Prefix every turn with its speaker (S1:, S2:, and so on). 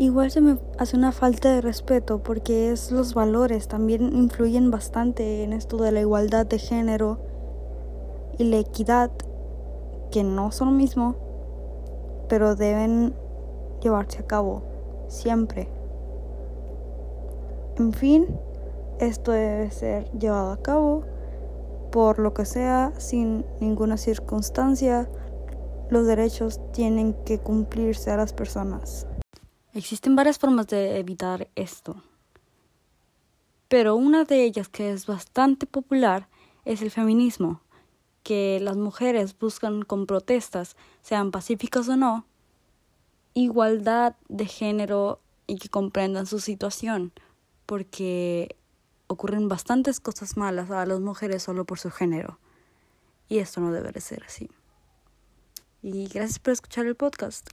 S1: Igual se me hace una falta de respeto porque es los valores también influyen bastante en esto de la igualdad de género y la equidad, que no son lo mismo, pero deben llevarse a cabo siempre. En fin, esto debe ser llevado a cabo por lo que sea, sin ninguna circunstancia. Los derechos tienen que cumplirse a las personas. Existen varias formas de evitar esto, pero una de ellas que es bastante popular es el feminismo, que las mujeres buscan con protestas, sean pacíficas o no, igualdad de género y que comprendan su situación, porque ocurren bastantes cosas malas a las mujeres solo por su género. Y esto no debe ser así. Y gracias por escuchar el podcast.